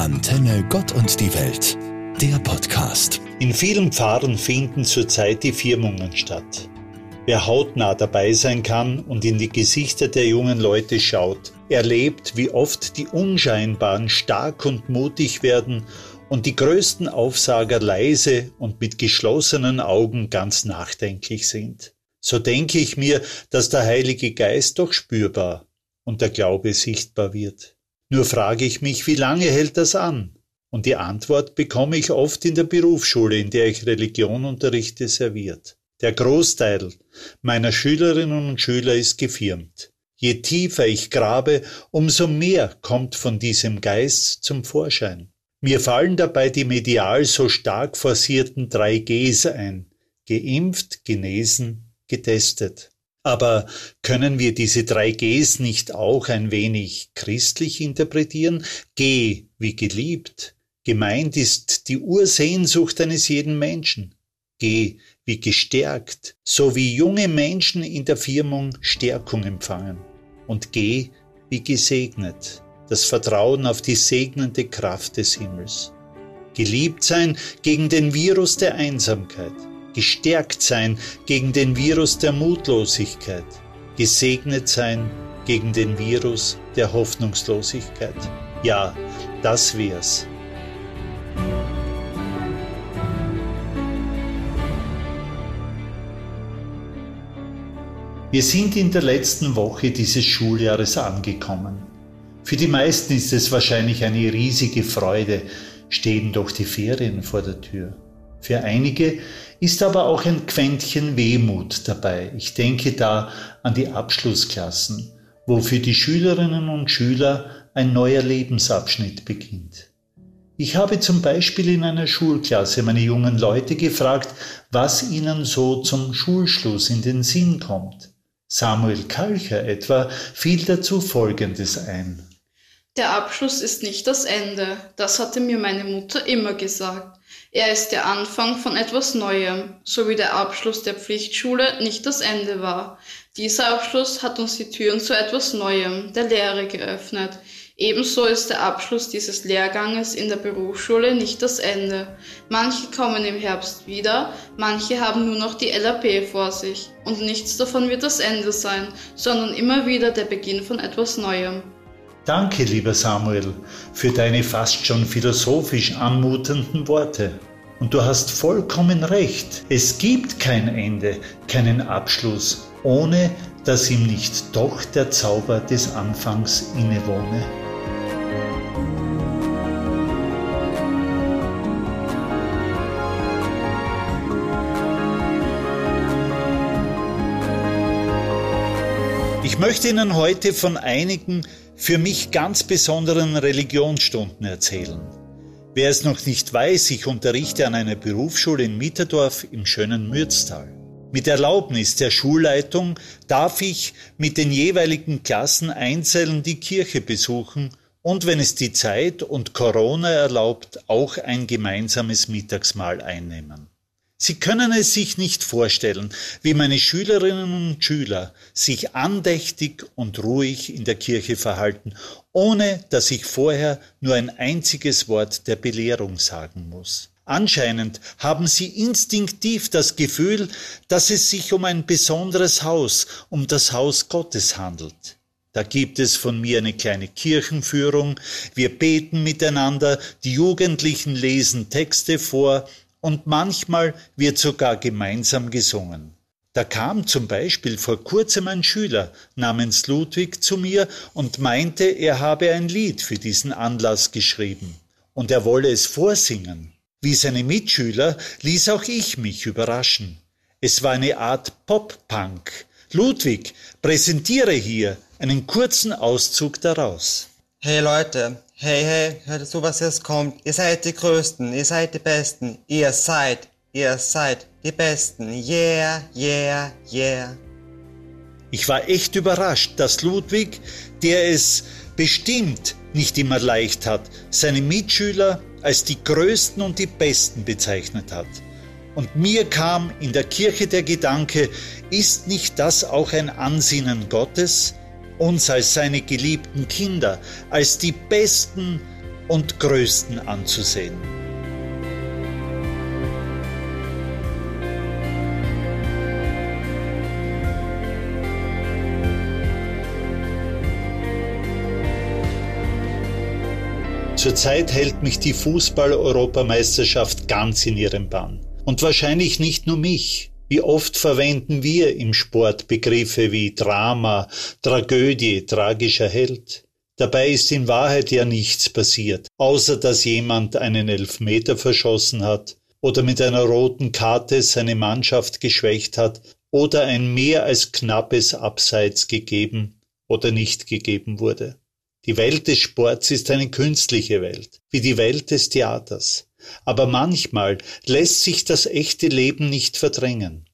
Antenne Gott und die Welt, der Podcast. In vielen Pfarren finden zurzeit die Firmungen statt. Wer hautnah dabei sein kann und in die Gesichter der jungen Leute schaut, erlebt, wie oft die Unscheinbaren stark und mutig werden und die größten Aufsager leise und mit geschlossenen Augen ganz nachdenklich sind. So denke ich mir, dass der Heilige Geist doch spürbar und der Glaube sichtbar wird. Nur frage ich mich, wie lange hält das an? Und die Antwort bekomme ich oft in der Berufsschule, in der ich Religion unterrichte, serviert. Der Großteil meiner Schülerinnen und Schüler ist gefirmt. Je tiefer ich grabe, umso mehr kommt von diesem Geist zum Vorschein. Mir fallen dabei die medial so stark forcierten drei Gs ein. Geimpft, genesen, getestet. Aber können wir diese drei Gs nicht auch ein wenig christlich interpretieren? G wie geliebt. Gemeint ist die Ursehnsucht eines jeden Menschen. G wie gestärkt, so wie junge Menschen in der Firmung Stärkung empfangen. Und G wie gesegnet, das Vertrauen auf die segnende Kraft des Himmels. Geliebt sein gegen den Virus der Einsamkeit gestärkt sein gegen den Virus der Mutlosigkeit, gesegnet sein gegen den Virus der Hoffnungslosigkeit. Ja, das wär's. Wir sind in der letzten Woche dieses Schuljahres angekommen. Für die meisten ist es wahrscheinlich eine riesige Freude, stehen doch die Ferien vor der Tür. Für einige ist aber auch ein Quäntchen Wehmut dabei. Ich denke da an die Abschlussklassen, wo für die Schülerinnen und Schüler ein neuer Lebensabschnitt beginnt. Ich habe zum Beispiel in einer Schulklasse meine jungen Leute gefragt, was ihnen so zum Schulschluss in den Sinn kommt. Samuel Kalcher etwa fiel dazu Folgendes ein. Der Abschluss ist nicht das Ende, das hatte mir meine Mutter immer gesagt. Er ist der Anfang von etwas Neuem, so wie der Abschluss der Pflichtschule nicht das Ende war. Dieser Abschluss hat uns die Türen zu etwas Neuem, der Lehre geöffnet. Ebenso ist der Abschluss dieses Lehrganges in der Berufsschule nicht das Ende. Manche kommen im Herbst wieder, manche haben nur noch die LAP vor sich. Und nichts davon wird das Ende sein, sondern immer wieder der Beginn von etwas Neuem. Danke, lieber Samuel, für deine fast schon philosophisch anmutenden Worte. Und du hast vollkommen recht. Es gibt kein Ende, keinen Abschluss, ohne dass ihm nicht doch der Zauber des Anfangs innewohne. Ich möchte Ihnen heute von einigen für mich ganz besonderen Religionsstunden erzählen. Wer es noch nicht weiß, ich unterrichte an einer Berufsschule in Mitterdorf im schönen Mürztal. Mit Erlaubnis der Schulleitung darf ich mit den jeweiligen Klassen einzeln die Kirche besuchen und wenn es die Zeit und Corona erlaubt, auch ein gemeinsames Mittagsmahl einnehmen. Sie können es sich nicht vorstellen, wie meine Schülerinnen und Schüler sich andächtig und ruhig in der Kirche verhalten, ohne dass ich vorher nur ein einziges Wort der Belehrung sagen muss. Anscheinend haben sie instinktiv das Gefühl, dass es sich um ein besonderes Haus, um das Haus Gottes handelt. Da gibt es von mir eine kleine Kirchenführung, wir beten miteinander, die Jugendlichen lesen Texte vor, und manchmal wird sogar gemeinsam gesungen. Da kam zum Beispiel vor kurzem ein Schüler namens Ludwig zu mir und meinte, er habe ein Lied für diesen Anlass geschrieben und er wolle es vorsingen. Wie seine Mitschüler ließ auch ich mich überraschen. Es war eine Art Pop-Punk. Ludwig, präsentiere hier einen kurzen Auszug daraus. Hey Leute, hey, hey, hört zu, was jetzt kommt. Ihr seid die Größten, ihr seid die Besten. Ihr seid, ihr seid die Besten. Yeah, yeah, yeah. Ich war echt überrascht, dass Ludwig, der es bestimmt nicht immer leicht hat, seine Mitschüler als die Größten und die Besten bezeichnet hat. Und mir kam in der Kirche der Gedanke, ist nicht das auch ein Ansinnen Gottes? Uns als seine geliebten Kinder, als die Besten und größten anzusehen. Zurzeit hält mich die Fußball-Europameisterschaft ganz in ihrem Bann. Und wahrscheinlich nicht nur mich. Wie oft verwenden wir im Sport Begriffe wie Drama, Tragödie, tragischer Held? Dabei ist in Wahrheit ja nichts passiert, außer dass jemand einen Elfmeter verschossen hat oder mit einer roten Karte seine Mannschaft geschwächt hat oder ein mehr als knappes Abseits gegeben oder nicht gegeben wurde. Die Welt des Sports ist eine künstliche Welt, wie die Welt des Theaters. Aber manchmal lässt sich das echte Leben nicht verdrängen.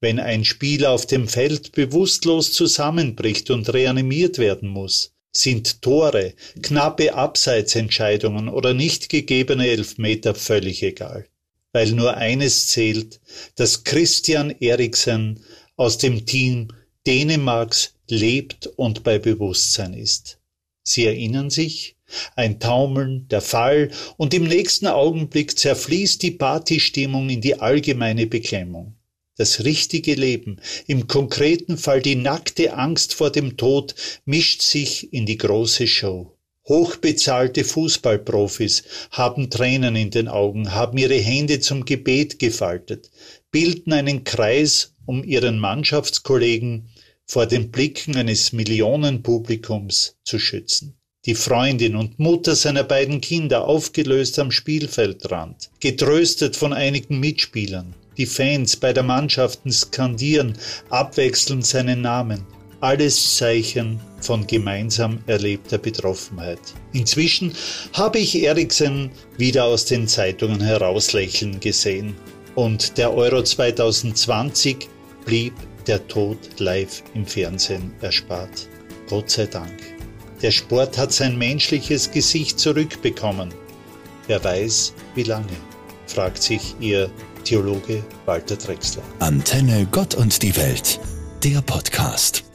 Wenn ein Spieler auf dem Feld bewusstlos zusammenbricht und reanimiert werden muss, sind Tore, knappe Abseitsentscheidungen oder nicht gegebene Elfmeter völlig egal. Weil nur eines zählt, dass Christian Eriksen aus dem Team Dänemarks lebt und bei Bewusstsein ist. Sie erinnern sich? Ein Taumeln, der Fall, und im nächsten Augenblick zerfließt die Partystimmung in die allgemeine Beklemmung. Das richtige Leben, im konkreten Fall die nackte Angst vor dem Tod, mischt sich in die große Show. Hochbezahlte Fußballprofis haben Tränen in den Augen, haben ihre Hände zum Gebet gefaltet, bilden einen Kreis um ihren Mannschaftskollegen, vor den Blicken eines Millionenpublikums zu schützen. Die Freundin und Mutter seiner beiden Kinder aufgelöst am Spielfeldrand, getröstet von einigen Mitspielern. Die Fans bei der Mannschaften skandieren abwechselnd seinen Namen. Alles Zeichen von gemeinsam erlebter Betroffenheit. Inzwischen habe ich Eriksen wieder aus den Zeitungen herauslächeln gesehen. Und der Euro 2020 blieb der Tod live im Fernsehen erspart. Gott sei Dank. Der Sport hat sein menschliches Gesicht zurückbekommen. Wer weiß, wie lange, fragt sich Ihr Theologe Walter Drexler. Antenne Gott und die Welt, der Podcast.